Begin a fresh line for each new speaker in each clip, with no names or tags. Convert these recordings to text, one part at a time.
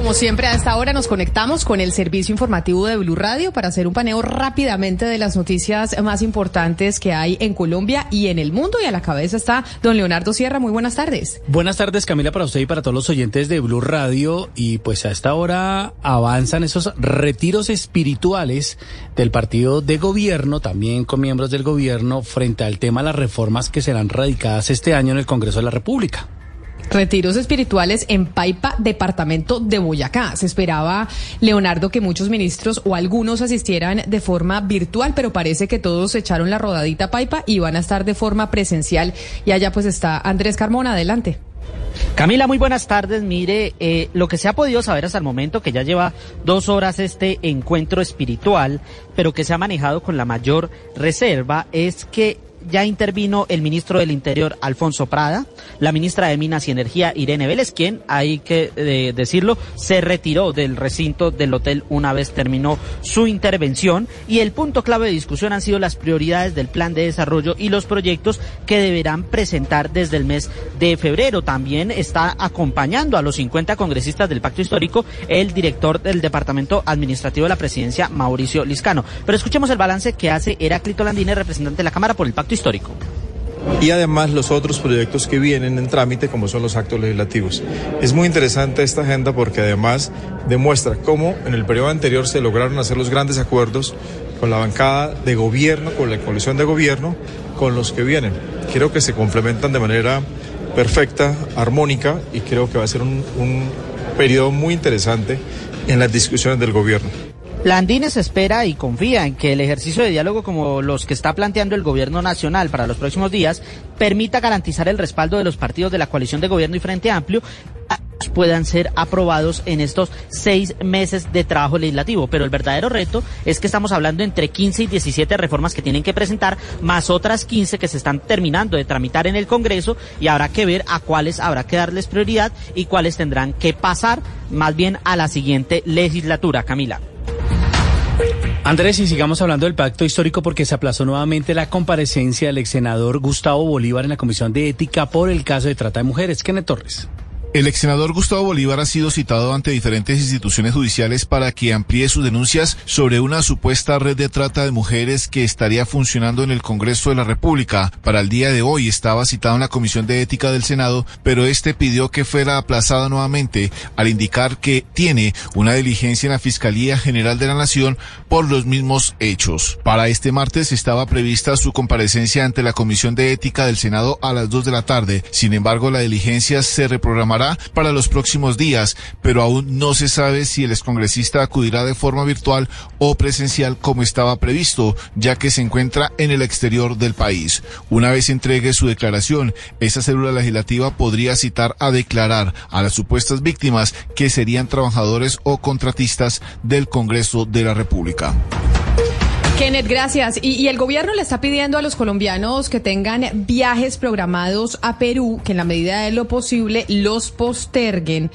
Como siempre, a esta hora nos conectamos con el servicio informativo de Blue Radio para hacer un paneo rápidamente de las noticias más importantes que hay en Colombia y en el mundo. Y a la cabeza está don Leonardo Sierra. Muy buenas tardes.
Buenas tardes, Camila, para usted y para todos los oyentes de Blue Radio. Y pues a esta hora avanzan esos retiros espirituales del partido de gobierno, también con miembros del gobierno, frente al tema de las reformas que serán radicadas este año en el Congreso de la República.
Retiros espirituales en Paipa, departamento de Boyacá. Se esperaba, Leonardo, que muchos ministros o algunos asistieran de forma virtual, pero parece que todos echaron la rodadita Paipa y van a estar de forma presencial. Y allá pues está Andrés Carmona, adelante.
Camila, muy buenas tardes. Mire, eh, lo que se ha podido saber hasta el momento, que ya lleva dos horas este encuentro espiritual, pero que se ha manejado con la mayor reserva, es que ya intervino el ministro del Interior, Alfonso Prada, la ministra de Minas y Energía, Irene Vélez, quien, hay que eh, decirlo, se retiró del recinto del hotel una vez terminó su intervención. Y el punto clave de discusión han sido las prioridades del plan de desarrollo y los proyectos que deberán presentar desde el mes de febrero. También está acompañando a los 50 congresistas del Pacto Histórico el director del Departamento Administrativo de la Presidencia, Mauricio Liscano. Pero escuchemos el balance que hace Heráclito Landine, representante de la Cámara por el Pacto histórico
y además los otros proyectos que vienen en trámite como son los actos legislativos. Es muy interesante esta agenda porque además demuestra cómo en el periodo anterior se lograron hacer los grandes acuerdos con la bancada de gobierno, con la coalición de gobierno, con los que vienen. Creo que se complementan de manera perfecta, armónica y creo que va a ser un, un periodo muy interesante en las discusiones del gobierno.
Landines espera y confía en que el ejercicio de diálogo como los que está planteando el gobierno nacional para los próximos días permita garantizar el respaldo de los partidos de la coalición de gobierno y Frente Amplio puedan ser aprobados en estos seis meses de trabajo legislativo. Pero el verdadero reto es que estamos hablando entre 15 y 17 reformas que tienen que presentar, más otras 15 que se están terminando de tramitar en el Congreso y habrá que ver a cuáles habrá que darles prioridad y cuáles tendrán que pasar más bien a la siguiente legislatura. Camila.
Andrés, y sigamos hablando del pacto histórico porque se aplazó nuevamente la comparecencia del ex senador Gustavo Bolívar en la Comisión de Ética por el caso de trata de mujeres. Kenneth Torres.
El ex senador Gustavo Bolívar ha sido citado ante diferentes instituciones judiciales para que amplíe sus denuncias sobre una supuesta red de trata de mujeres que estaría funcionando en el Congreso de la República. Para el día de hoy estaba citado en la Comisión de Ética del Senado, pero este pidió que fuera aplazada nuevamente al indicar que tiene una diligencia en la Fiscalía General de la Nación por los mismos hechos. Para este martes estaba prevista su comparecencia ante la Comisión de Ética del Senado a las dos de la tarde. Sin embargo, la diligencia se reprogramará para los próximos días, pero aún no se sabe si el excongresista acudirá de forma virtual o presencial como estaba previsto, ya que se encuentra en el exterior del país. Una vez entregue su declaración, esa célula legislativa podría citar a declarar a las supuestas víctimas que serían trabajadores o contratistas del Congreso de la República.
Kenneth, gracias. Y, el gobierno le está pidiendo a los colombianos que tengan viajes programados a Perú, que en la medida de lo posible los posterguen,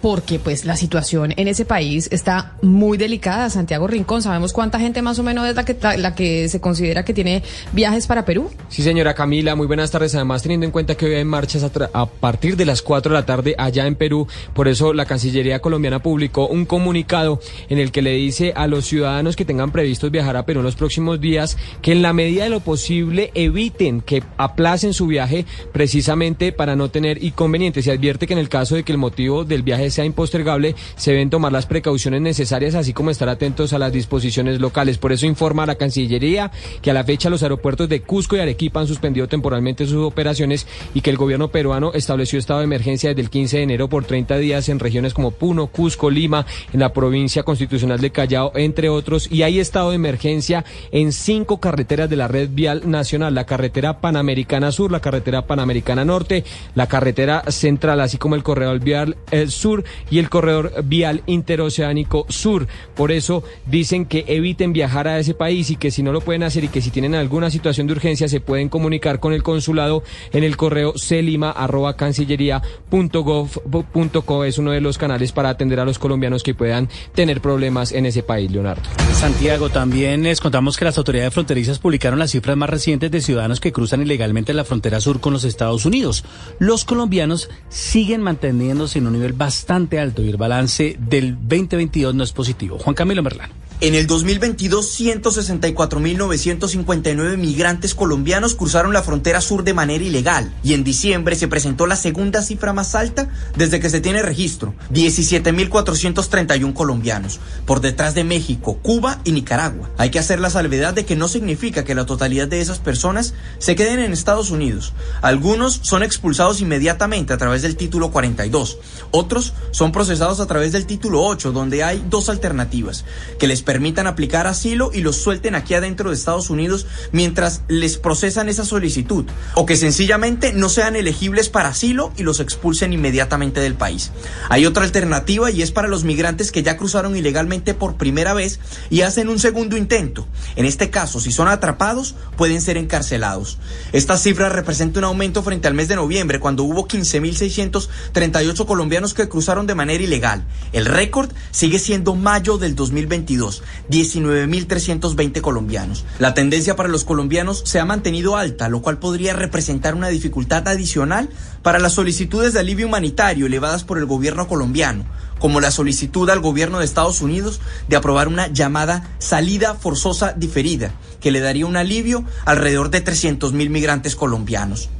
porque pues la situación en ese país está muy delicada. Santiago Rincón, ¿sabemos cuánta gente más o menos es la que, la que se considera que tiene viajes para Perú?
Sí, señora Camila, muy buenas tardes. Además, teniendo en cuenta que hoy hay marchas a, a partir de las 4 de la tarde allá en Perú, por eso la Cancillería colombiana publicó un comunicado en el que le dice a los ciudadanos que tengan previstos viajar a pero en los próximos días, que en la medida de lo posible eviten que aplacen su viaje precisamente para no tener inconvenientes. Se advierte que en el caso de que el motivo del viaje sea impostergable, se deben tomar las precauciones necesarias, así como estar atentos a las disposiciones locales. Por eso informa a la Cancillería que a la fecha los aeropuertos de Cusco y Arequipa han suspendido temporalmente sus operaciones y que el gobierno peruano estableció estado de emergencia desde el 15 de enero por 30 días en regiones como Puno, Cusco, Lima, en la provincia constitucional de Callao, entre otros, y hay estado de emergencia en cinco carreteras de la red vial nacional, la carretera Panamericana Sur, la carretera Panamericana Norte, la carretera Central, así como el corredor vial Sur y el corredor vial interoceánico Sur. Por eso dicen que eviten viajar a ese país y que si no lo pueden hacer y que si tienen alguna situación de urgencia se pueden comunicar con el consulado en el correo celima.cancillería.gov.co. Es uno de los canales para atender a los colombianos que puedan tener problemas en ese país, Leonardo.
Santiago también Les contamos que las autoridades fronterizas publicaron las cifras más recientes de ciudadanos que cruzan ilegalmente la frontera sur con los Estados Unidos. Los colombianos siguen manteniéndose en un nivel bastante alto y el balance del 2022 no es positivo. Juan Camilo Merlán.
En el 2022, 164.959 migrantes colombianos cruzaron la frontera sur de manera ilegal y en diciembre se presentó la segunda cifra más alta desde que se tiene registro, 17.431 colombianos, por detrás de México, Cuba y Nicaragua. Hay que hacer la salvedad de que no significa que la totalidad de esas personas se queden en Estados Unidos. Algunos son expulsados inmediatamente a través del título 42, otros son procesados a través del título 8, donde hay dos alternativas, que les permitan aplicar asilo y los suelten aquí adentro de Estados Unidos mientras les procesan esa solicitud, o que sencillamente no sean elegibles para asilo y los expulsen inmediatamente del país. Hay otra alternativa y es para los migrantes que ya cruzaron ilegalmente por primera vez y hacen un segundo intento. En este caso, si son atrapados, pueden ser encarcelados. Esta cifra representa un aumento frente al mes de noviembre, cuando hubo 15.638 colombianos que cruzaron de manera ilegal. El récord sigue siendo mayo del 2022 19.320 colombianos. La tendencia para los colombianos se ha mantenido alta, lo cual podría representar una dificultad adicional para las solicitudes de alivio humanitario elevadas por el gobierno colombiano, como la solicitud al gobierno de Estados Unidos de aprobar una llamada salida forzosa diferida, que le daría un alivio alrededor de 300.000 migrantes colombianos.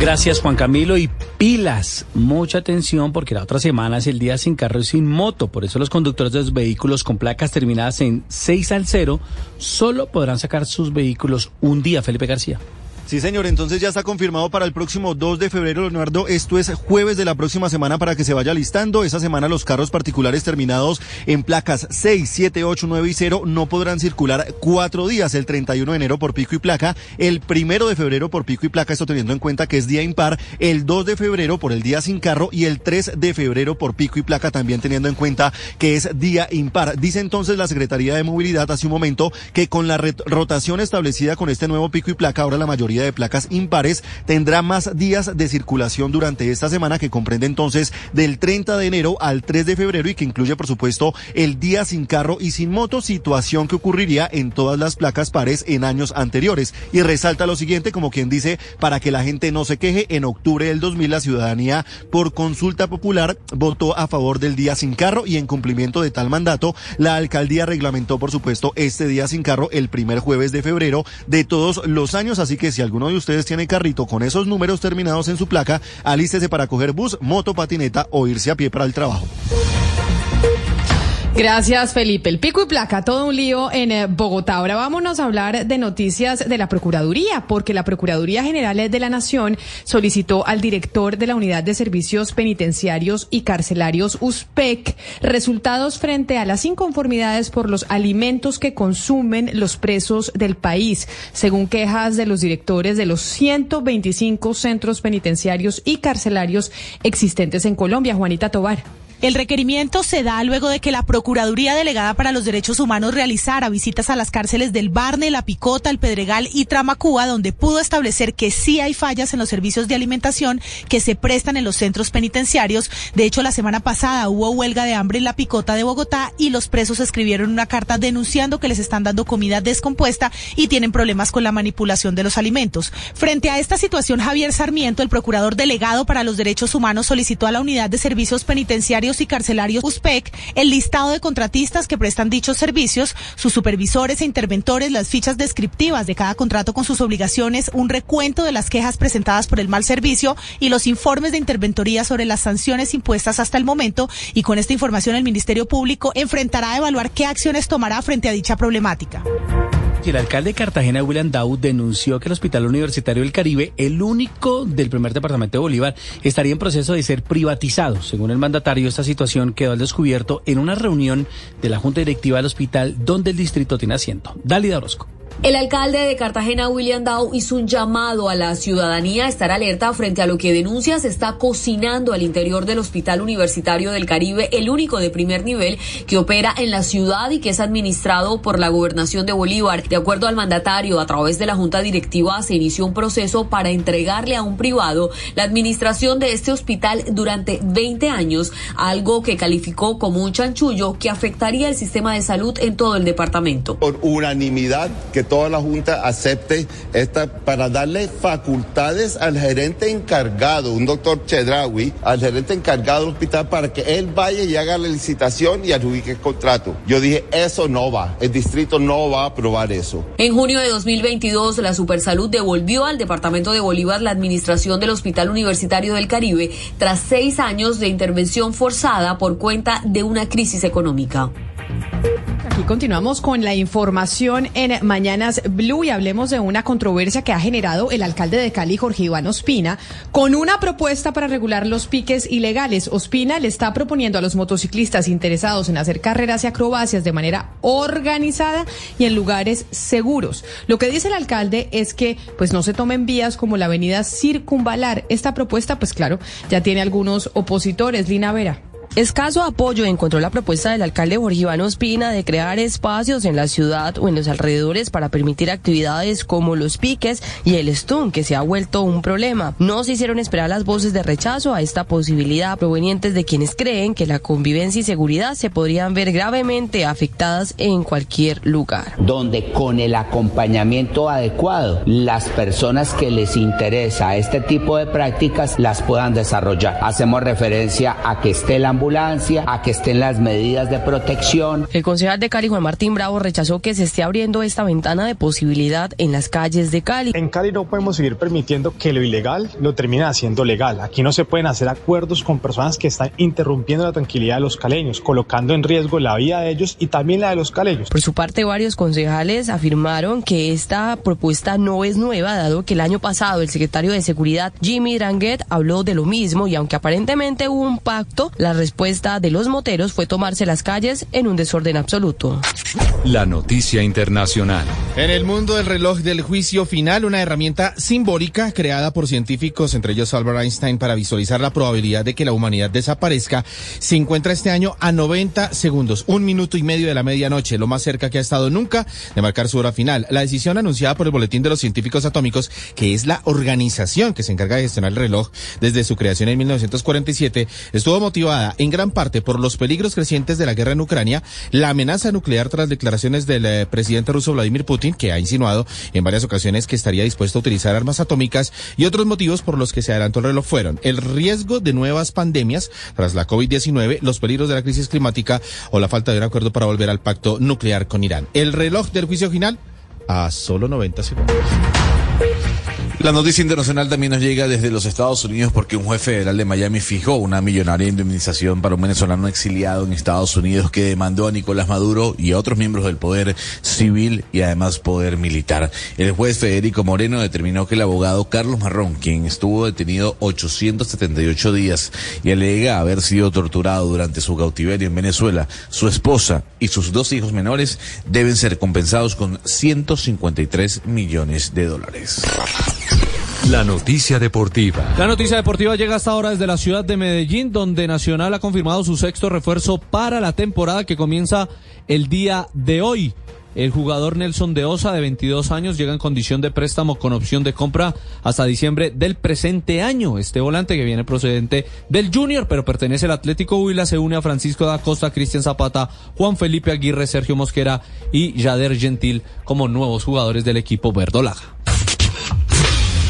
Gracias Juan Camilo y pilas, mucha atención porque la otra semana es el día sin carro y sin moto, por eso los conductores de los vehículos con placas terminadas en 6 al 0 solo podrán sacar sus vehículos un día, Felipe García.
Sí, señor, entonces ya está confirmado para el próximo 2 de febrero, Leonardo. Esto es jueves de la próxima semana para que se vaya listando. Esa semana los carros particulares terminados en placas 6, 7, 8, 9 y 0 no podrán circular cuatro días, el 31 de enero por pico y placa, el primero de febrero por pico y placa, esto teniendo en cuenta que es día impar, el 2 de febrero por el día sin carro y el 3 de febrero por pico y placa también teniendo en cuenta que es día impar. Dice entonces la Secretaría de Movilidad hace un momento que con la rotación establecida con este nuevo pico y placa, ahora la mayoría de placas impares tendrá más días de circulación durante esta semana que comprende entonces del 30 de enero al 3 de febrero y que incluye por supuesto el día sin carro y sin moto, situación que ocurriría en todas las placas pares en años anteriores. Y resalta lo siguiente, como quien dice, para que la gente no se queje, en octubre del 2000 la ciudadanía por consulta popular votó a favor del día sin carro y en cumplimiento de tal mandato, la alcaldía reglamentó por supuesto este día sin carro el primer jueves de febrero de todos los años, así que si alguno de ustedes tiene carrito con esos números terminados en su placa, alístese para coger bus, moto, patineta o irse a pie para el trabajo.
Gracias, Felipe. El pico y placa, todo un lío en eh, Bogotá. Ahora vámonos a hablar de noticias de la Procuraduría, porque la Procuraduría General de la Nación solicitó al director de la Unidad de Servicios Penitenciarios y Carcelarios USPEC resultados frente a las inconformidades por los alimentos que consumen los presos del país, según quejas de los directores de los 125 centros penitenciarios y carcelarios existentes en Colombia. Juanita Tobar.
El requerimiento se da luego de que la Procuraduría Delegada para los Derechos Humanos realizara visitas a las cárceles del Barne, La Picota, El Pedregal y Tramacúa, donde pudo establecer que sí hay fallas en los servicios de alimentación que se prestan en los centros penitenciarios. De hecho, la semana pasada hubo huelga de hambre en La Picota de Bogotá y los presos escribieron una carta denunciando que les están dando comida descompuesta y tienen problemas con la manipulación de los alimentos. Frente a esta situación, Javier Sarmiento, el Procurador Delegado para los Derechos Humanos, solicitó a la Unidad de Servicios Penitenciarios y carcelarios USPEC el listado de contratistas que prestan dichos servicios, sus supervisores e interventores, las fichas descriptivas de cada contrato con sus obligaciones, un recuento de las quejas presentadas por el mal servicio y los informes de interventoría sobre las sanciones impuestas hasta el momento. Y con esta información el Ministerio Público enfrentará a evaluar qué acciones tomará frente a dicha problemática.
El alcalde de Cartagena, William Dow, denunció que el Hospital Universitario del Caribe, el único del primer departamento de Bolívar, estaría en proceso de ser privatizado. Según el mandatario, esta situación quedó al descubierto en una reunión de la Junta Directiva del hospital donde el distrito tiene asiento. Dálida Orozco.
El alcalde de Cartagena, William Dow, hizo un llamado a la ciudadanía a estar alerta frente a lo que denuncia se está cocinando al interior del Hospital Universitario del Caribe, el único de primer nivel que opera en la ciudad y que es administrado por la gobernación de Bolívar. De acuerdo al mandatario, a través de la Junta Directiva se inició un proceso para entregarle a un privado la administración de este hospital durante 20 años, algo que calificó como un chanchullo que afectaría el sistema de salud en todo el departamento.
Por unanimidad que toda la Junta acepte esta para darle facultades al gerente encargado, un doctor Chedrawi, al gerente encargado del hospital para que él vaya y haga la licitación y adjudique el contrato. Yo dije, eso no va, el distrito no va a aprobar eso.
En junio de 2022, la Supersalud devolvió al departamento de Bolívar la administración del Hospital Universitario del Caribe tras seis años de intervención forzada por cuenta de una crisis económica.
Aquí continuamos con la información en Mañanas Blue y hablemos de una controversia que ha generado el alcalde de Cali, Jorge Iván Ospina, con una propuesta para regular los piques ilegales. Ospina le está proponiendo a los motociclistas interesados en hacer carreras y acrobacias de manera organizada y en lugares seguros. Lo que dice el alcalde es que pues no se tomen vías como la avenida Circunvalar. Esta propuesta, pues claro, ya tiene algunos opositores. Lina Vera.
Escaso apoyo encontró la propuesta del alcalde Jorge Iván Ospina de crear espacios en la ciudad o en los alrededores para permitir actividades como los piques y el stun, que se ha vuelto un problema. No se hicieron esperar las voces de rechazo a esta posibilidad provenientes de quienes creen que la convivencia y seguridad se podrían ver gravemente afectadas en cualquier lugar.
Donde con el acompañamiento adecuado, las personas que les interesa este tipo de prácticas las puedan desarrollar. Hacemos referencia a que esté la ambulancia, a que estén las medidas de protección.
El concejal de Cali, Juan Martín Bravo, rechazó que se esté abriendo esta ventana de posibilidad en las calles de Cali.
En Cali no podemos seguir permitiendo que lo ilegal lo termine haciendo legal. Aquí no se pueden hacer acuerdos con personas que están interrumpiendo la tranquilidad de los caleños, colocando en riesgo la vida de ellos y también la de los caleños.
Por su parte, varios concejales afirmaron que esta propuesta no es nueva, dado que el año pasado el secretario de Seguridad, Jimmy Dranguet, habló de lo mismo y aunque aparentemente hubo un pacto, la respuesta de los moteros fue tomarse las calles en un desorden absoluto.
La noticia internacional.
En el mundo del reloj del juicio final, una herramienta simbólica creada por científicos, entre ellos Albert Einstein, para visualizar la probabilidad de que la humanidad desaparezca, se encuentra este año a 90 segundos, un minuto y medio de la medianoche, lo más cerca que ha estado nunca de marcar su hora final. La decisión anunciada por el Boletín de los Científicos Atómicos, que es la organización que se encarga de gestionar el reloj desde su creación en 1947, estuvo motivada en gran parte por los peligros crecientes de la guerra en Ucrania, la amenaza nuclear tras declaraciones del eh, presidente ruso Vladimir Putin, que ha insinuado en varias ocasiones que estaría dispuesto a utilizar armas atómicas, y otros motivos por los que se adelantó el reloj fueron el riesgo de nuevas pandemias tras la COVID-19, los peligros de la crisis climática o la falta de un acuerdo para volver al pacto nuclear con Irán. El reloj del juicio final a solo 90 segundos.
La noticia internacional también nos llega desde los Estados Unidos porque un juez federal de Miami fijó una millonaria indemnización para un venezolano exiliado en Estados Unidos que demandó a Nicolás Maduro y a otros miembros del poder civil y además poder militar. El juez Federico Moreno determinó que el abogado Carlos Marrón, quien estuvo detenido 878 días y alega haber sido torturado durante su cautiverio en Venezuela, su esposa y sus dos hijos menores deben ser compensados con 153 millones de dólares.
La noticia deportiva.
La noticia deportiva llega hasta ahora desde la ciudad de Medellín, donde Nacional ha confirmado su sexto refuerzo para la temporada que comienza el día de hoy. El jugador Nelson de Osa, de 22 años, llega en condición de préstamo con opción de compra hasta diciembre del presente año. Este volante que viene procedente del Junior, pero pertenece al Atlético Huila, se une a Francisco da Costa, Cristian Zapata, Juan Felipe Aguirre, Sergio Mosquera y Yader Gentil como nuevos jugadores del equipo verdolaga.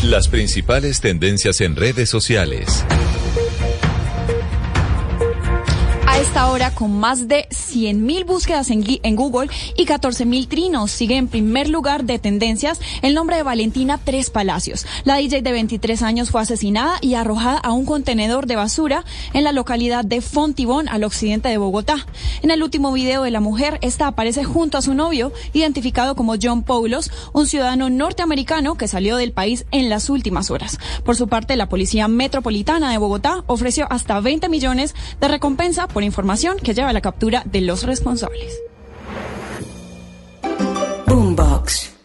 Las principales tendencias en redes sociales.
A esta hora, con más de 100.000 búsquedas en, en Google y 14.000 trinos, sigue en primer lugar de tendencias el nombre de Valentina Tres Palacios. La DJ de 23 años fue asesinada y arrojada a un contenedor de basura en la localidad de Fontibón, al occidente de Bogotá. En el último video de la mujer, esta aparece junto a su novio, identificado como John Paulos, un ciudadano norteamericano que salió del país en las últimas horas. Por su parte, la Policía Metropolitana de Bogotá ofreció hasta 20 millones de recompensa por información información que lleva a la captura de los responsables. Boombox.